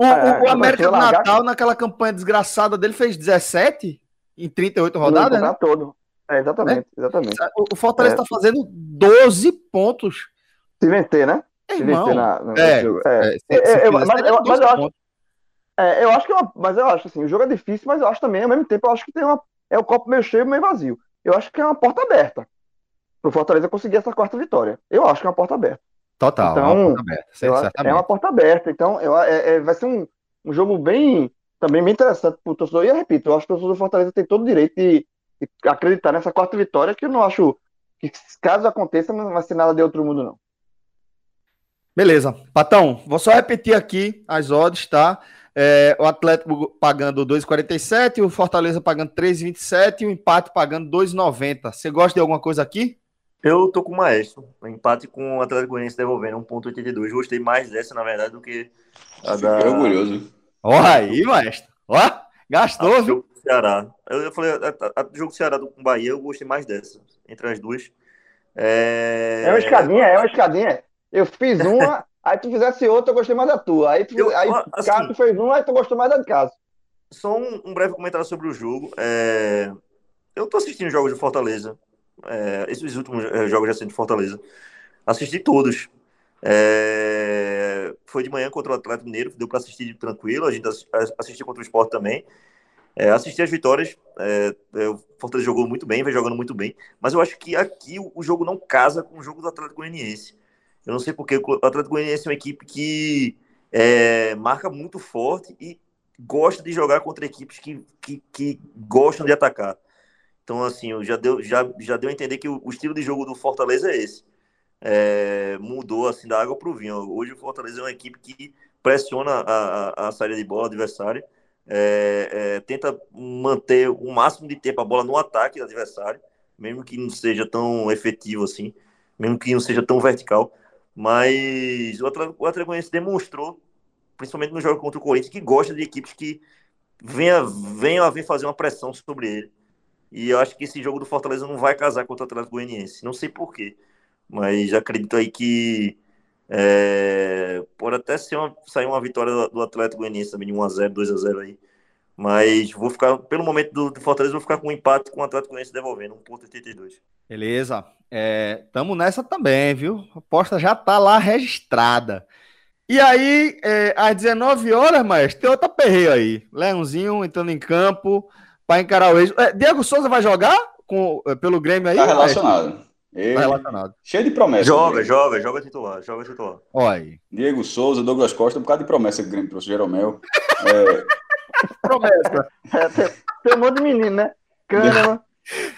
O, É, o- o é, América do largar Natal, naquela campanha desgraçada dele, fez 17 em 38 No rodadas, né? todo. É, exatamente, exatamente. O, o Fortaleza É. tá fazendo 12 pontos. Se vencer, né? É, Se vencer na, é, jogo. É, É. É, é, mas eu- mas 12 eu acho- pontos. É, eu acho que é uma, mas eu acho assim, o jogo é difícil, mas eu acho também, ao mesmo tempo, eu acho que tem uma, é o copo meio cheio, meio vazio. Eu acho que é uma porta aberta pro Fortaleza conseguir essa quarta vitória. Eu acho que é uma porta aberta. Total, Então, é uma porta aberta, é uma porta aberta. Então, eu, é- é- vai ser um, um jogo bem, também bem interessante pro torcedor. E eu repito, eu acho que o torcedor do Fortaleza tem todo o direito de, de acreditar nessa quarta vitória, que eu não acho que, caso aconteça, não vai ser nada de outro mundo, não. Beleza. Patão, vou só repetir aqui as odds, tá? É, o Atlético pagando 2,47, o Fortaleza pagando 3,27 e o empate pagando 2,90. Você gosta de alguma coisa aqui? Eu tô com o Maestro. Empate com o Atlético Goianiense devolvendo 1,82. Gostei mais dessa, na verdade, do que a da. Fiquei orgulhoso. Ó aí, maestro. Ó, gastou, do viu? jogo do Ceará. Eu, eu falei, a, a, a do jogo do Ceará do com Bahia, eu gostei mais dessa. Entre as duas. É, É uma escadinha, é uma escadinha. Eu fiz uma, aí tu fizesse outra, eu gostei mais da tua. Aí tu, Eu- aí assim- Cássio fez uma, aí tu gostou mais da de casa. Só um, um breve comentário sobre o jogo. É, Eu tô assistindo jogos de Fortaleza. É, Esses últimos eh, jogos recentes de Fortaleza. Assisti todos. É, Foi de manhã contra o Atlético Mineiro, deu para assistir tranquilo. A gente ass- assistiu contra o Sport também. É, assisti as vitórias. é, é, O Fortaleza jogou muito bem, vem jogando muito bem. Mas eu acho que aqui o o jogo não casa com o jogo do Atlético Goianiense. Eu não sei porque o Atlético Goianiense é uma equipe que é, marca muito forte e gosta de jogar contra equipes que, que, que gostam de atacar. Então, assim, já deu, já, já deu a entender que o, estilo de jogo do Fortaleza é esse. É, mudou assim da água para o vinho. Hoje o Fortaleza é uma equipe que pressiona a, a, a saída de bola do adversário, é, é, tenta manter o máximo de tempo a bola no ataque do adversário, mesmo que não seja tão efetivo assim, mesmo que não seja tão vertical. Mas o Atlético, o demonstrou, principalmente no jogo contra o Corinthians, que gosta de equipes que venham venha a vir fazer uma pressão sobre ele. E eu acho que esse jogo do Fortaleza não vai casar contra o Atlético Goianiense. Não sei porquê, mas acredito aí que é, pode até ser uma, sair uma vitória do, Atlético Goianiense também de 1x0, 2x0 aí. Mas vou ficar, pelo momento do, do Fortaleza, vou ficar com um empate com o Atlético Goianiense devolvendo, 1.82. Beleza. É, tamo nessa também, viu? A aposta já tá lá registrada. E aí, é, às 19 horas, mas tem outra perreio aí. Leãozinho entrando em campo para encarar o ex. É, Diego Souza vai jogar com, é, pelo Grêmio aí? Tá relacionado. Ele- Tá relacionado. Cheio de promessas. Joga, joga, joga titular, joga titular. Olha aí. Diego Souza, Douglas Costa, um bocado de promessa que o Grêmio trouxe, Jeromel. É, Promessa. É, tem, tem um monte de menino, né?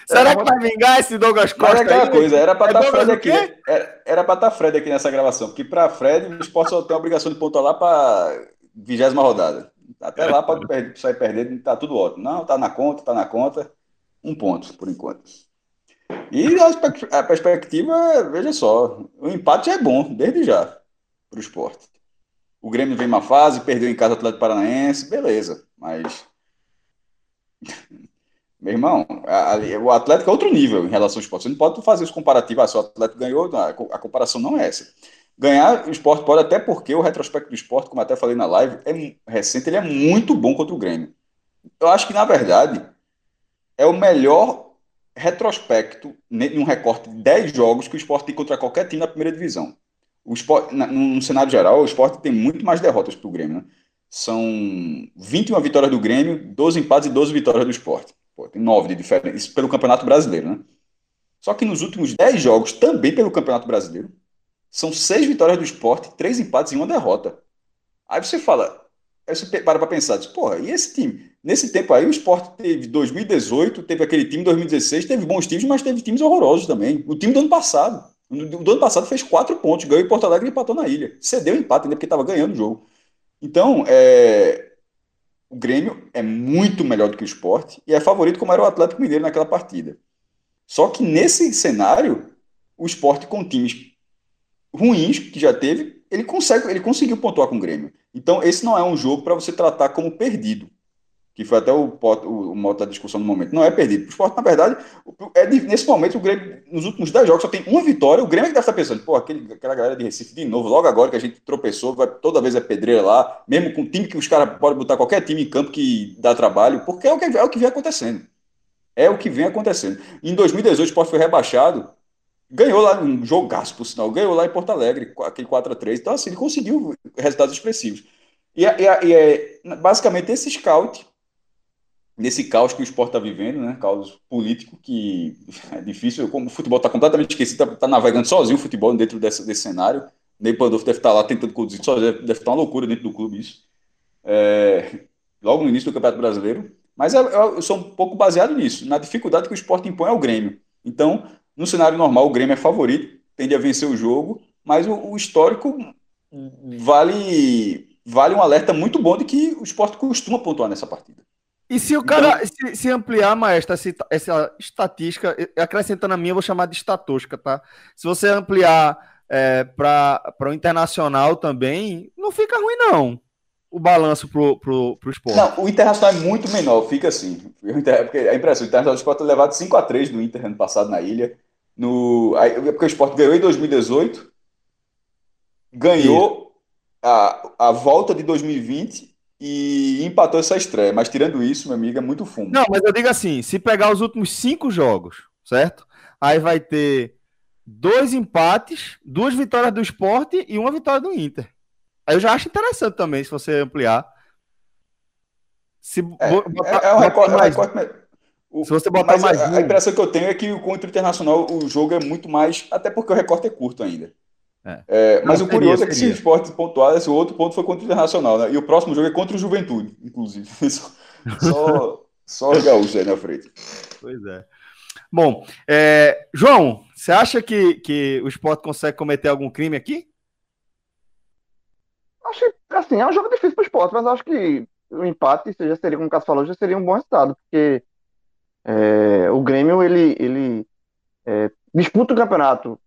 Será que vai vingar esse Douglas Mas é Costa aquela aí? coisa, era pra É estar Douglas Fred o aqui. quê? né? Era, era pra estar Fred aqui nessa gravação, porque pra Fred o esporte só tem a obrigação de pontuar lá pra vigésima rodada. Até lá pode per- sair perdendo, tá tudo ótimo. Não, tá na conta, tá na conta. Um ponto, por enquanto. E a, a perspectiva, veja só, o empate é bom, desde já, pro esporte. O Grêmio vem uma fase, perdeu em casa o Atlético Paranaense, beleza, mas. Meu irmão, a- ali- o Atlético é outro nível em relação ao esporte. Você não pode fazer os comparativos, ah, se o Atlético ganhou, a a comparação não é essa. Ganhar o esporte pode, até porque o retrospecto do esporte, como até falei na live, é recente, ele é muito bom contra o Grêmio. Eu acho que, na verdade, é o melhor retrospecto em um recorte de 10 jogos que o esporte tem contra qualquer time na primeira divisão. O esporte, na- no cenário geral, o esporte tem muito mais derrotas que o Grêmio, né? são 21 vitórias do Grêmio, 12 empates e 12 vitórias do esporte. Pô, tem 9 de diferença. Isso pelo Campeonato Brasileiro, né? Só que nos últimos 10 jogos, também pelo Campeonato Brasileiro, são 6 vitórias do esporte, 3 empates e uma derrota. Aí você fala, aí você para pra pensar, diz, porra, e esse time? Nesse tempo aí, o esporte teve 2018, teve aquele time 2016, teve bons times, mas teve times horrorosos também. O time do ano passado. O do ano passado fez 4 pontos, ganhou em Porto Alegre e empatou na ilha. Cedeu o empate, né, porque estava ganhando o jogo. Então, é, o Grêmio é muito melhor do que o esporte e é favorito como era o Atlético Mineiro naquela partida. Só que nesse cenário, o esporte com times ruins que já teve, ele consegue, ele conseguiu pontuar com o Grêmio. Então, esse não é um jogo para você tratar como perdido que foi até o, o, o modo da discussão no momento, não é perdido. O esporte, na verdade, é, nesse momento, o Grêmio, nos últimos 10 jogos, só tem uma vitória. O Grêmio é que deve estar pensando, pô, aquele, aquela galera de Recife de novo, logo agora que a gente tropeçou, vai, toda vez é pedreira lá, mesmo com time que os caras podem botar qualquer time em campo que dá trabalho, porque é o que, é o que vem acontecendo. É o que vem acontecendo. Em 2018, o esporte foi rebaixado, ganhou lá um jogaço, por sinal, ganhou lá em Porto Alegre, aquele 4x3. Então, assim, ele conseguiu resultados expressivos. E, é, e, e é basicamente esse scout nesse caos que o esporte está vivendo, né? Caos político que é difícil. Como o futebol está completamente esquecido, está tá navegando sozinho o futebol dentro desse, desse cenário. Ney Pandolfo deve estar tá lá tentando conduzir sozinho, deve estar uma loucura dentro do clube isso. É, logo no início do Campeonato Brasileiro. Mas eu, eu, sou um pouco baseado nisso, na dificuldade que o esporte impõe ao Grêmio. Então, no cenário normal, o Grêmio é favorito, tende a vencer o jogo, mas o, o histórico vale, vale um alerta muito bom de que o esporte costuma pontuar nessa partida. E se o cara então, se, se, ampliar, maestro, essa, essa estatística, acrescentando a minha, eu vou chamar de estatística, tá? Se você ampliar é, para o internacional também, não fica ruim, não. O balanço pro, pro, pro esporte. Não, o internacional é muito menor, fica assim. Porque a impressão, o internacional do esporte é levado 5x3 no Inter ano passado na ilha. No, aí, porque o esporte ganhou em 2018, ganhou a, a volta de 2020 e empatou essa estreia. Mas tirando isso, meu amigo, é muito fundo. Não, mas eu digo assim: se pegar os últimos cinco jogos, certo? Aí vai ter dois empates, duas vitórias do esporte e uma vitória do Inter. Aí eu já acho interessante também, se você ampliar. Se é, botar, é, é um recorte, mais, o, se você botar mais. A, a, impressão que eu tenho é que contra o Internacional o jogo é muito mais. Até porque o recorte é curto ainda. É. É, mas Não, o curioso seria, é que se o esporte pontuar, esse outro ponto foi contra o Internacional, né? E o próximo jogo é contra o Juventude, inclusive. só, só os gaúchos aí na frente. Pois é. Bom, é, João, você acha que, que o esporte consegue cometer algum crime aqui? Acho assim, é um jogo difícil para o esporte, mas acho que o empate já seria, como o Cássio falou, já seria um bom resultado, porque é, o Grêmio, ele, ele é, disputa o campeonato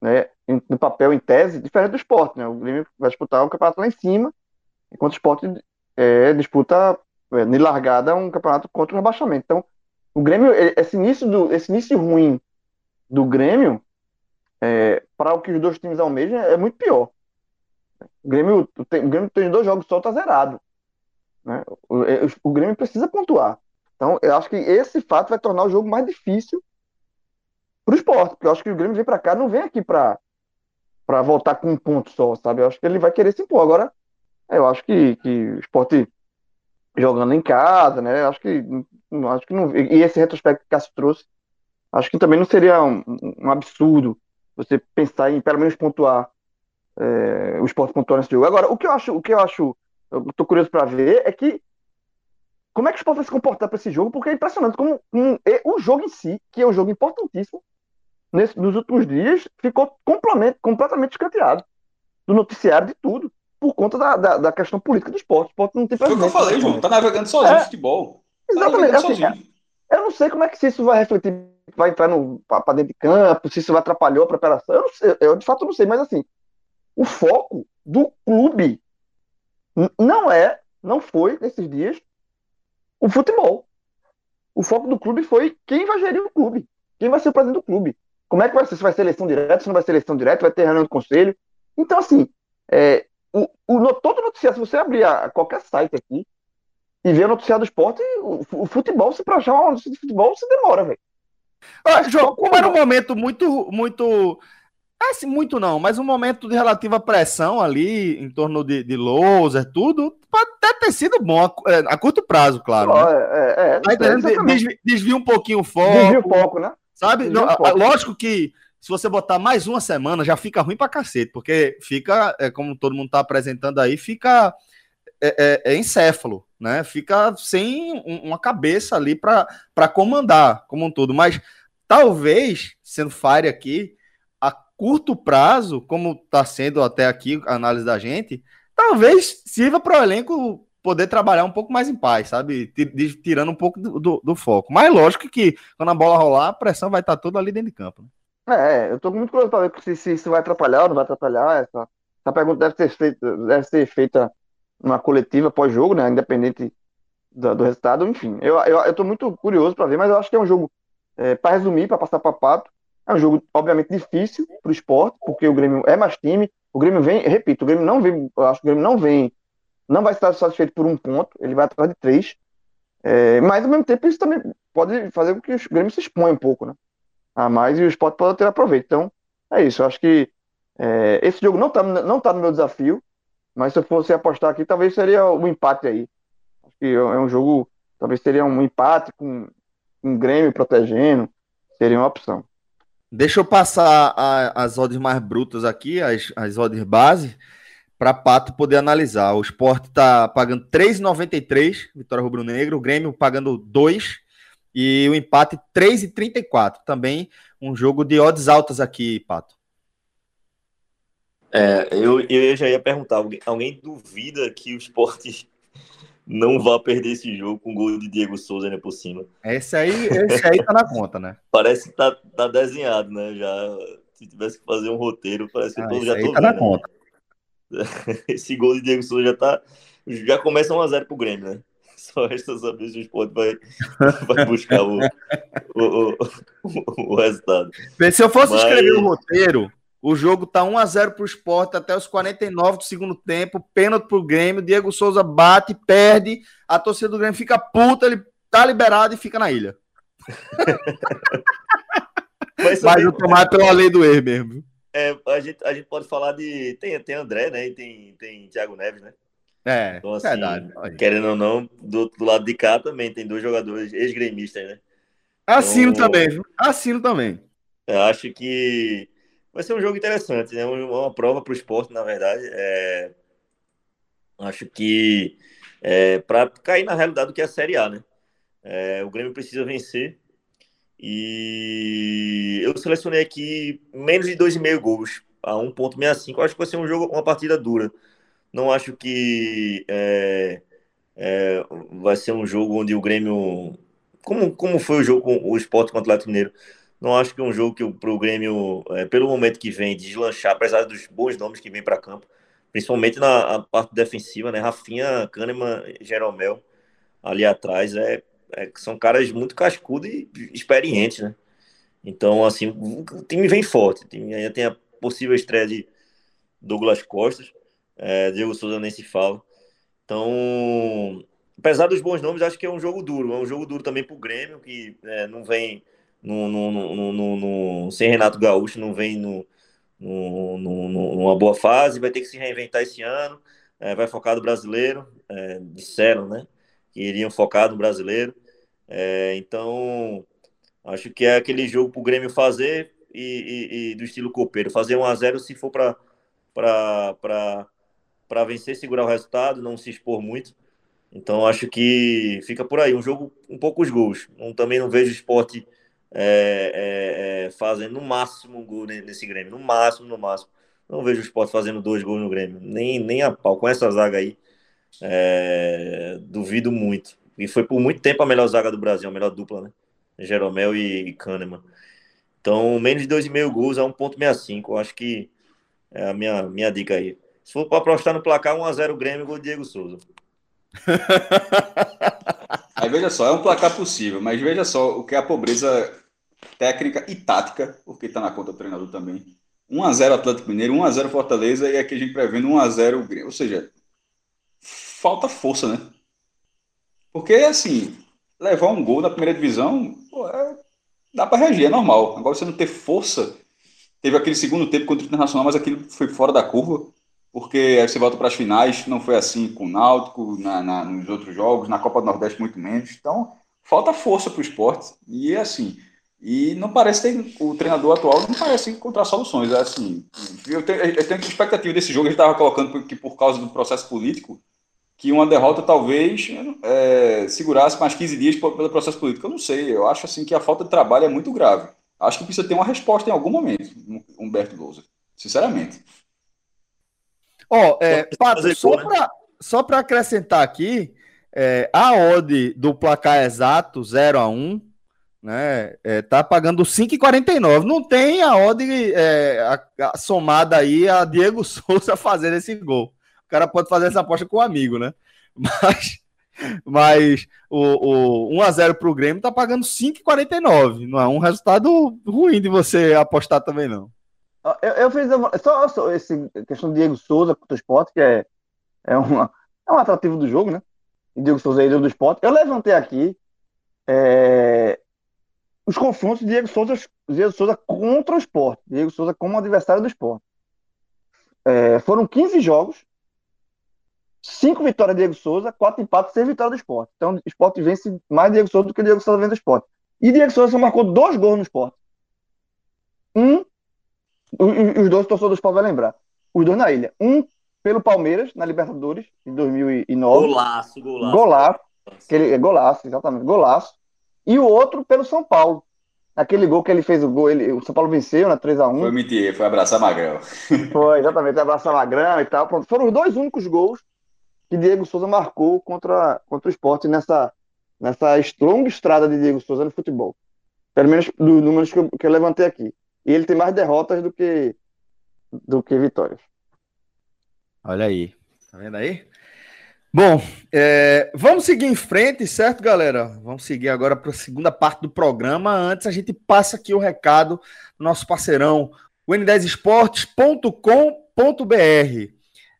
né, no papel, em tese, diferente do esporte. Né? O Grêmio vai disputar o campeonato lá em cima, enquanto o esporte é, disputa, é, de largada, um campeonato contra o rebaixamento. Então, o Grêmio, esse início, do, esse início ruim do Grêmio, é, para o que os dois times almejam, é muito pior. O Grêmio tem, o Grêmio tem dois jogos só, tá zerado. Né? O, é, o, Grêmio precisa pontuar. Então, eu acho que esse fato vai tornar o jogo mais difícil para o esporte, porque eu acho que o Grêmio vem para cá, não vem aqui para para voltar com um ponto só, sabe? Eu acho que ele vai querer se impor. Agora, eu acho que, que o esporte jogando em casa, né? Acho que acho que não e esse retrospecto que o Cássio trouxe, acho que também não seria um, um absurdo você pensar em pelo menos pontuar é, o esporte nesse jogo. Agora, o que eu acho, o que eu acho, eu tô curioso para ver é que como é que o esporte vai se comportar para esse jogo, porque é impressionante como um, o jogo em si, que é um jogo importantíssimo, nesse, nos últimos dias, ficou completamente, escanteado do noticiário de tudo, por conta da, da, da questão política do esporte. O esporte não tem Foi o que eu falei, João. Tá navegando sozinho é, futebol. Tá exatamente. Tá assim, eu não sei como é que se isso vai refletir, vai entrar para dentro de campo, se isso vai atrapalhar a preparação. Eu, sei, eu, de fato não sei, mas assim, o foco do clube não é, não foi nesses dias o futebol. O foco do clube foi quem vai gerir o clube, quem vai ser o presidente do clube. Como é que vai ser? Se vai ser eleição direta, se não vai ser eleição direta, vai ter reunião do conselho. Então, assim, é, o, o, todo noticiário, se você abrir a, qualquer site aqui e ver o noticiário do esporte, o, o futebol, se para achar uma notícia de futebol, você demora, velho. Ah, João, como era um momento muito, muito assim, muito não, mas um momento de relativa pressão ali, em torno de, de loser, tudo, pode até ter sido bom a, é, a curto prazo, claro. Ó, né? é, é, é, desvia, desvia um pouquinho o foco. Desvia o foco, né? Sabe? Não, um pouco. lógico que se você botar mais uma semana, já fica ruim pra cacete, porque fica, é, como todo mundo tá apresentando aí, fica é, é, é encéfalo, né? Fica sem um- uma cabeça ali pra pra comandar como um todo. Mas talvez, sendo Fire aqui, curto prazo, como tá sendo até aqui a análise da gente, talvez sirva para o elenco poder trabalhar um pouco mais em paz, sabe? Tirando um pouco do, do- do foco. Mas lógico que quando a bola rolar, a pressão vai estar toda ali dentro de campo. né? É, eu tô muito curioso para ver se, isso vai atrapalhar ou não vai atrapalhar. Essa, essa pergunta deve ser feita, deve ser feita numa coletiva pós-jogo, né? Independente do, do resultado. Enfim, eu, eu, eu muito curioso para ver, mas eu acho que é um jogo, para resumir, para passar para pato, é um jogo, obviamente, difícil para o esporte, porque o Grêmio é mais time. O Grêmio vem, repito, o Grêmio não vem, acho que o Grêmio não vem, não vai estar satisfeito por um ponto, ele vai atrás de três. É, mas ao mesmo tempo isso também pode fazer com que o Grêmio se exponha um pouco, né? A mais e o esporte pode ter aproveito. Então, é isso. Eu acho que é, esse jogo não tá, não tá no meu desafio, mas se eu fosse apostar aqui, talvez seria o empate aí. Acho que é um jogo, talvez seria um empate com o Grêmio protegendo, seria uma opção. Deixa eu passar a- as odds mais brutas aqui, as, as odds base, para Pato poder analisar. O Sport está pagando 3,93, Vitória Rubro Negro, o Grêmio pagando 2 e o empate 3,34. Também um jogo de odds altas aqui, Pato. É, eu, eu já ia perguntar, alguém, alguém duvida que o esporte não vá perder esse jogo com gol de Diego Souza né, por cima? Esse aí, esse aí tá na conta, né? Parece que tá, tá desenhado, né? Já, se tivesse que fazer um roteiro, parece que Ah, todo já tô tá na vendo. conta. Esse gol de Diego Souza já tá. Já começa 1x0 pro Grêmio, né? Só resta saber se o esporte vai, vai buscar o, o, o, o resultado. Se eu fosse Mas- escrever o roteiro, o jogo tá 1x0 pro Sport até os 49 do segundo tempo, pênalti pro Grêmio, Diego Souza bate, perde, a torcida do Grêmio fica puta, ele tá liberado e fica na ilha. Mas, o tomar pela lei do erro mesmo. é, a, gente, a gente pode falar de. Tem, tem André, né? E tem, tem Thiago Neves, né? É, Então, assim, verdade. Querendo ou não, do, do lado de cá também tem dois jogadores ex-gremistas, né? Assino então- também, viu? Assino também. Eu acho que vai ser um jogo interessante, né? Uma, prova para o esporte, na verdade. É... Acho que é, para cair na realidade do que é a Série A, né? É, o Grêmio precisa vencer. E eu selecionei aqui menos de 2,5 gols a 1,65. Acho que vai ser um jogo, uma partida dura. Não acho que é, é, vai ser um jogo onde o Grêmio. Como, como foi o jogo com o Sport contra o Atlético Mineiro? Não acho que é um jogo que para o Grêmio, é, pelo momento que vem, deslanchar, apesar dos bons nomes que vem para campo, principalmente na parte defensiva, né? Rafinha, Kahneman, Jeromel ali atrás, é, é, são caras muito cascudos e experientes, né? Então, assim, o time vem forte. O time ainda tem a possível estreia de Douglas Costas, é, Diego Souza nem se fala. Então, apesar dos bons nomes, acho que é um jogo duro. É um jogo duro também para o Grêmio, que é, não vem no, no, no, no- sem Renato Gaúcho, não vem no, no- no- numa boa fase, vai ter que se reinventar esse ano, é, vai focar no brasileiro, é, disseram, né? Que iriam focar no brasileiro. É, então, acho que é aquele jogo para o Grêmio fazer e, e- e do estilo copeiro, fazer 1 a 0 se for para vencer, segurar o resultado, não se expor muito. Então, acho que fica por aí, um jogo um pouco os gols. Não- também não vejo esporte é, é, é, fazendo no máximo um gol ne- nesse Grêmio, no máximo, no máximo. Não vejo o esporte fazendo dois gols no Grêmio, nem, nem a pau. Com essa zaga aí, é, duvido muito. E foi por muito tempo a melhor zaga do Brasil, a melhor dupla, né? Jeromel e, Kahneman. Então, menos de 2,5 gols a 1,65. Eu acho que é a minha, minha dica aí. Se for para apostar no placar, 1x0 Grêmio, gol Diego Souza. Aí veja só, é um placar possível, mas veja só o que é a pobreza técnica e tática, porque está na conta do treinador também. 1x0 Atlético Mineiro, 1x0 Fortaleza e aqui a gente prevendo 1x0 Grêmio. Ou seja, falta força, né? Porque, assim, levar um gol na primeira divisão, pô, é- dá para reagir, é normal. Agora você não ter força Teve aquele segundo tempo contra o Internacional, mas aquilo foi fora da curva, porque aí você volta para as finais, não foi assim com o Náutico, na, na, nos outros jogos, na Copa do Nordeste muito menos. Então, falta força para o esporte. E é assim, e não parece ter, o treinador atual não parece encontrar soluções. É assim, eu tenho, eu tenho expectativa desse jogo, ele estava colocando que por causa do processo político, que uma derrota talvez é, segurasse mais 15 dias pelo processo político. Eu não sei, eu acho assim que a falta de trabalho é muito grave. Acho que precisa ter uma resposta em algum momento, Humberto Lousa, sinceramente. Ó, oh, é, Pato, só para acrescentar aqui, é, a odd do placar exato, 0 a 1 né? É, tá pagando 5,49. Não tem a odd é, a, a somada aí a Diego Souza fazer esse gol. O cara pode fazer essa aposta com o um amigo, né? Mas, mas o, o 1x0 pro Grêmio tá pagando 5,49. Não é um resultado ruim de você apostar também, não. Eu, eu fiz só, só esse questão do Diego Souza contra o esporte, que é, é, uma, é um atrativo do jogo, né? Diego Souza é ídolo do esporte. Eu levantei aqui é, os confrontos de Diego Souza, Diego Souza contra o esporte. Diego Souza como adversário do esporte. É, foram 15 jogos, 5 vitórias de Diego Souza, 4 empates, 6 vitórias do esporte. Então o esporte vence mais Diego Souza do que Diego Souza vence do esporte. E Diego Souza só marcou dois gols no esporte. Um, os dois torcedores do esporte vai lembrar. Os dois na ilha. Um pelo Palmeiras, na Libertadores, em 2009. Golaço, golaço. Golaço. Aquele, é golaço, exatamente, golaço e o outro pelo São Paulo. Aquele gol que ele fez o gol, ele, o São Paulo venceu na 3x1. Foi mentir, foi abraçar Magrão. Foi, exatamente, abraçar Magrão e tal. Pronto. Foram os dois únicos gols que Diego Souza marcou contra, contra o esporte nessa, nessa longa estrada de Diego Souza no futebol. Pelo menos dos números que eu, que eu levantei aqui. E ele tem mais derrotas do que, do que vitórias. Olha aí. Tá vendo aí? Bom, é, vamos seguir em frente, certo, galera? Vamos seguir agora para a segunda parte do programa. Antes, a gente passa aqui o recado do nosso parceirão, o n10esportes.com.br.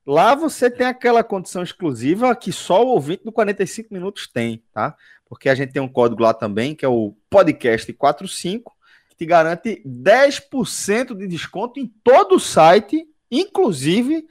Lá você tem aquela condição exclusiva que só o ouvinte do 45 Minutos tem, tá? Porque a gente tem um código lá também, que é o podcast45, te garante 10% de desconto em todo o site, inclusive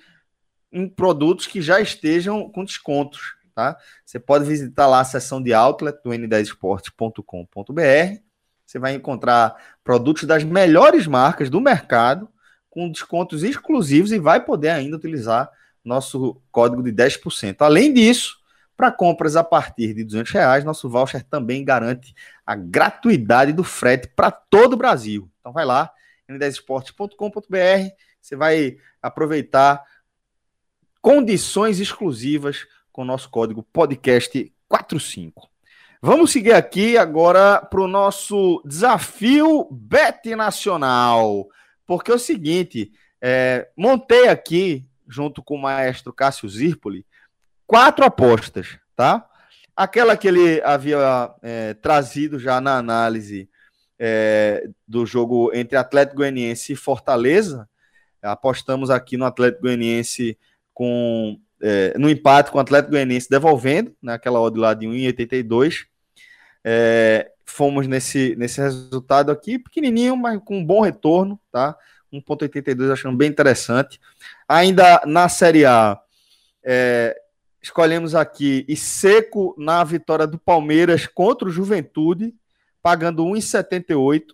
em produtos que já estejam com descontos, tá? Você pode visitar lá a seção de outlet do n10esportes.com.br. Você vai encontrar produtos das melhores marcas do mercado com descontos exclusivos e vai poder ainda utilizar nosso código de 10%. Além disso, para compras a partir de 200 reais, nosso voucher também garante a gratuidade do frete para todo o Brasil. Então vai lá, n10esportes.com.br, você vai aproveitar condições exclusivas com o nosso código podcast45. Vamos seguir aqui agora para o nosso desafio Bet Nacional, porque é o seguinte, é, montei aqui, junto com o maestro Cássio Zirpoli, quatro apostas, tá? Aquela que ele havia é, trazido já na análise é, do jogo entre Atlético Goianiense e Fortaleza, apostamos aqui no Atlético Goianiense com é, no empate com o Atlético Goianiense devolvendo, naquela né, odd lá de 1,82. É, fomos nesse, nesse resultado aqui, pequenininho, mas com um bom retorno, tá? 1,82 achando bem interessante. Ainda na Série A, é, escolhemos aqui e seco na vitória do Palmeiras contra o Juventude, pagando 1,78.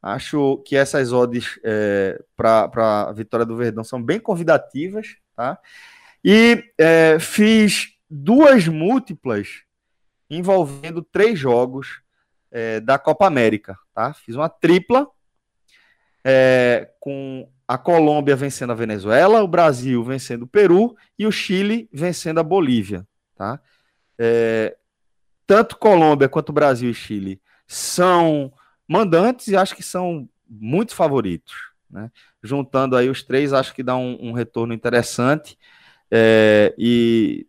Acho que essas odds é, para a vitória do Verdão são bem convidativas. Tá? E é, fiz duas múltiplas envolvendo três jogos é, da Copa América. Tá? Fiz uma tripla é, com a Colômbia vencendo a Venezuela, o Brasil vencendo o Peru e o Chile vencendo a Bolívia. Tá? É, tanto Colômbia quanto Brasil e Chile são mandantes e acho que são muito favoritos. Né? Juntando aí os três, acho que dá um, um retorno interessante. É, e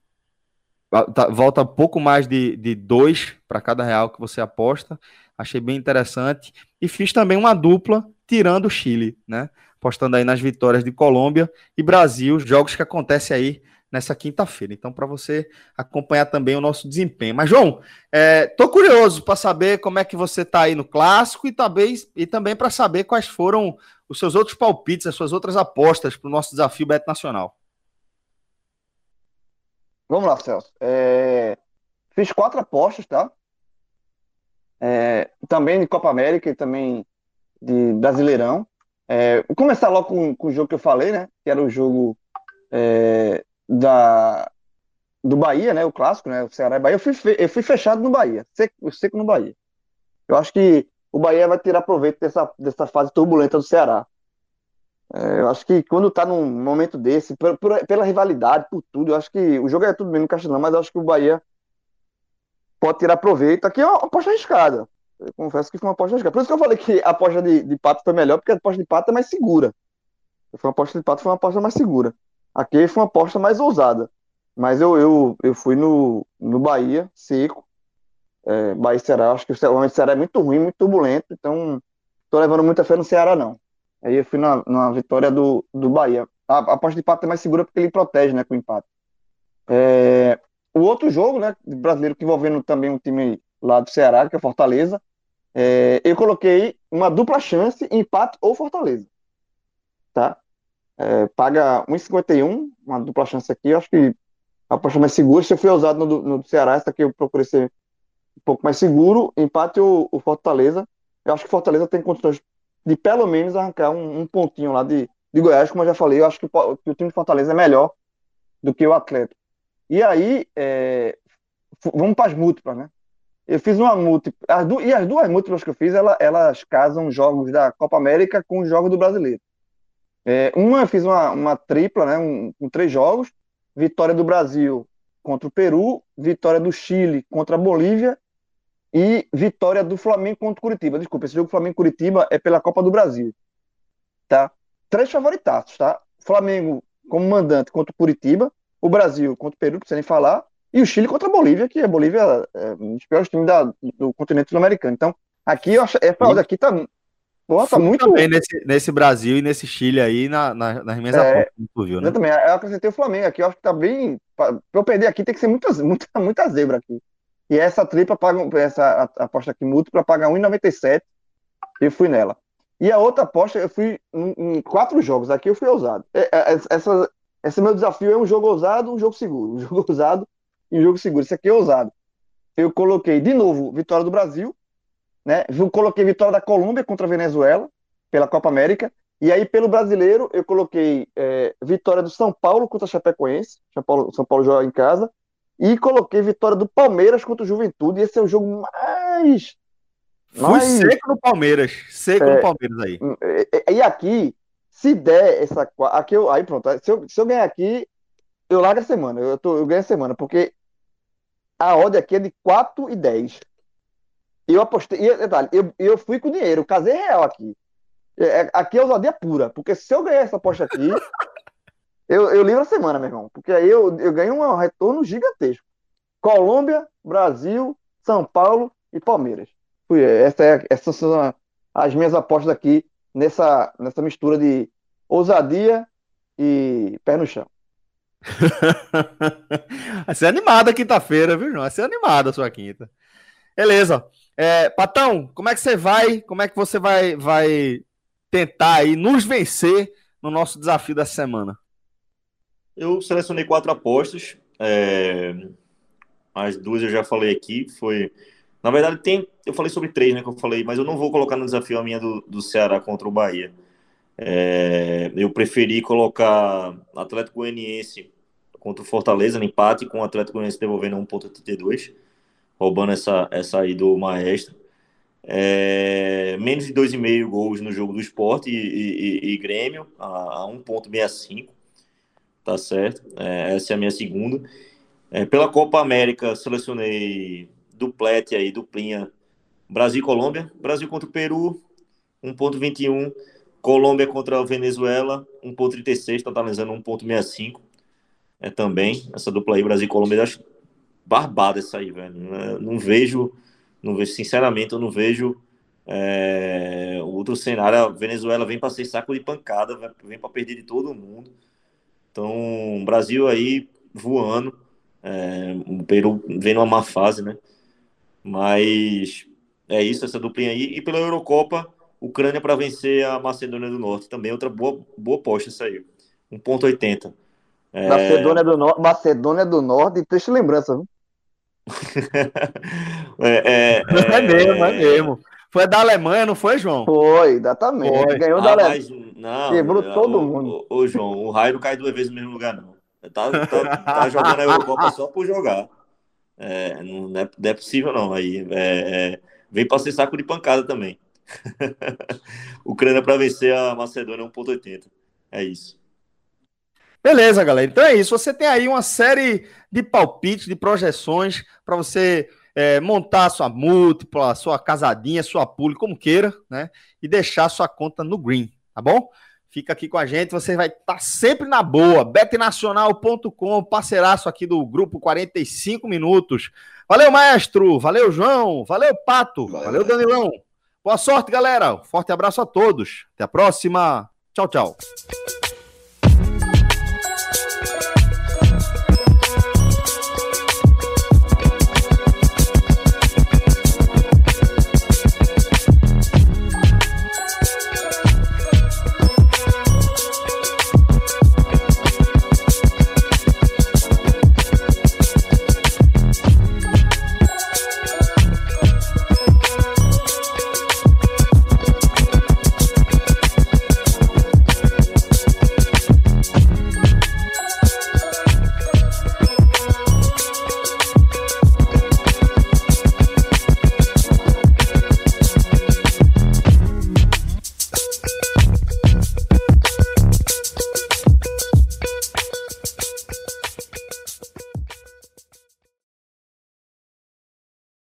tá, volta pouco mais de, de dois para cada real que você aposta. Achei bem interessante. E fiz também uma dupla tirando o Chile, né? Apostando aí nas vitórias de Colômbia e Brasil, jogos que acontecem aí nessa quinta-feira. Então, para você acompanhar também o nosso desempenho. Mas, João, é, curioso para saber como é que você está aí no clássico e também, e também para saber quais foram os seus outros palpites, as suas outras apostas para o nosso desafio Beto Nacional. Vamos lá, Celso. É... Fiz quatro apostas, tá? É... Também de Copa América e também de Brasileirão. É... Vou começar logo com, com, o jogo que eu falei, né? Que era o jogo é... da... do Bahia, né? O clássico, né? O Ceará e Bahia. Eu fui, fe... eu fui fechado no Bahia, seco, seco no Bahia. Eu acho que o Bahia vai tirar proveito dessa, dessa fase turbulenta do Ceará. É, eu acho que quando tá num momento desse, por, por, pela rivalidade, por tudo, eu acho que o jogo é tudo bem no Castelão, mas eu acho que o Bahia pode tirar proveito. Aqui é uma aposta arriscada. Eu confesso que foi uma aposta arriscada. Por isso que eu falei que a aposta de, de pato foi melhor, porque a aposta de pato é mais segura. Foi uma aposta de pato foi uma aposta mais segura. Aqui foi uma aposta mais ousada. Mas eu, eu, eu fui no, no Bahia, seco. É, Bahia e Ceará, acho que o Ceará é muito ruim, muito turbulento, então tô levando muita fé no Ceará, não. Aí eu fui na, na vitória do, do Bahia. A, aposta de empate é mais segura porque ele protege, né, com o empate. É, o outro jogo, né, brasileiro que envolvendo também um time lá do Ceará, que é Fortaleza, é, eu coloquei uma dupla chance, empate ou Fortaleza. Tá? É, paga 1,51, uma dupla chance aqui, eu acho que a aposta mais segura. Se eu fui usado no, no Ceará, essa aqui eu procurei ser um pouco mais seguro, empate ou, ou Fortaleza. Eu acho que Fortaleza tem condições de pelo menos arrancar um, um pontinho lá de, de Goiás, como eu já falei, eu acho que, que, o time de Fortaleza é melhor do que o Atlético. E aí, é, vamos para as múltiplas, né? Eu fiz uma múltipla, as e as duas múltiplas que eu fiz, ela, elas casam jogos da Copa América com os jogos do Brasileiro. É, uma eu fiz uma, uma tripla, né, um, com três jogos, vitória do Brasil contra o Peru, vitória do Chile contra a Bolívia e vitória do Flamengo contra o Curitiba. Desculpa, esse jogo Flamengo-Curitiba é pela Copa do Brasil. Tá? Três favoritaços, tá? Flamengo como mandante contra o Curitiba, o Brasil contra o Peru, não precisa nem falar, e o Chile contra a Bolívia, que a Bolívia é um dos piores times da, do continente sul-americano. Então, aqui eu acho, essa odd aqui tá, porra, tá muito. Também nesse, nesse Brasil e nesse Chile aí, na, na, nas minhas é, apostas, viu, né? Eu também, eu acrescentei o Flamengo aqui, eu acho que tá bem. Pra, pra eu perder aqui tem que ser muita, muita, muita zebra aqui. E essa tripla paga, essa aposta aqui múltipla paga 1,97. Eu fui nela. E a outra aposta, eu fui em, em quatro jogos. Aqui eu fui ousado. É, é, essa, esse meu desafio é um jogo ousado, um jogo seguro. Um jogo ousado e um jogo seguro. Esse aqui é ousado. Eu coloquei de novo vitória do Brasil, né? Eu coloquei vitória da Colômbia contra a Venezuela pela Copa América. E aí, pelo brasileiro, eu coloquei é, vitória do São Paulo contra a Chapecoense. São Paulo, São Paulo joga em casa. E coloquei vitória do Palmeiras contra o Juventude. Esse é o jogo mais. Fui mais... seco no Palmeiras. Seco é, no Palmeiras aí. E, e, aqui, se der essa. Aqui eu, aí pronto. Se eu, se eu ganhar aqui, eu largo a semana. Eu, tô, eu ganho a semana. Porque a odd aqui é de 4 e 10. Eu apostei. E detalhe, eu, eu fui com dinheiro. Casei real aqui. É, aqui é ousadia pura. Porque se eu ganhar essa aposta aqui. Eu, eu livro a semana, meu irmão, porque aí eu, eu ganho um retorno gigantesco. Colômbia, Brasil, São Paulo e Palmeiras. Fui, essa é, essas são as minhas apostas aqui nessa, nessa mistura de ousadia e pé no chão. Vai ser animada quinta-feira, viu, João? Vai ser animada a sua quinta. Beleza. É, Patão, como é que você vai? Como é que você vai, vai tentar aí nos vencer no nosso desafio dessa semana? Eu selecionei quatro apostas. É... As duas eu já falei aqui. Foi. Na verdade, tem. Eu falei sobre três, né? Que eu falei, mas eu não vou colocar no desafio a minha do, do Ceará contra o Bahia. É... Eu preferi colocar Atlético Goianiense contra o Fortaleza no empate, com o Atlético Goianiense devolvendo 1,32, roubando essa, essa aí do Maestro. É, menos de 2,5 gols no jogo do esporte e, e, e Grêmio, a, a 1,65 tá certo? É, essa é a minha segunda. É, pela Copa América, selecionei duplete aí, duplinha Brasil e Colômbia. Brasil contra o Peru, 1.21. Colômbia contra a Venezuela, 1.36, totalizando 1.65. É também, essa dupla aí, Brasil e Colômbia, eu acho barbada essa aí, velho. Não, não vejo, não vejo, sinceramente, eu não vejo é, outro cenário. A Venezuela vem para ser saco de pancada, vem para perder de todo mundo. Então, Brasil aí voando, é, o Peru vem numa má fase, né? Mas é isso, essa duplinha aí. E pela Eurocopa, Ucrânia para vencer a Macedônia do Norte. Também outra boa, boa posta isso aí. 1,80. É... Macedônia, do no... Macedônia do Norte, deixa lembrança, viu? é, é, é, é mesmo, é mesmo. Foi da Alemanha, não foi, João? Foi, exatamente. Foi. Ganhou ah, da Alemanha. Não, Quebrou é, todo o, mundo. Ô, João, o raio não cai duas vezes no mesmo lugar, não. Tá, tá, tá jogando a Eurocopa só por jogar. É, não, é, não é possível, não. Aí, é, é, vem para ser saco de pancada também. Ucrânia para vencer a Macedônia 1,80. É isso. Beleza, galera. Então é isso. Você tem aí uma série de palpites, de projeções para você é, montar sua múltipla, sua casadinha, sua pool, como queira, né? E deixar sua conta no green, tá bom? Fica aqui com a gente, você vai estar tá sempre na boa. betnacional.com, parceiraço aqui do grupo 45 minutos. Valeu, maestro. Valeu, João. Valeu, Pato. Valeu, Valeu Danilão. Boa sorte, galera. Forte abraço a todos. Até a próxima. Tchau, tchau.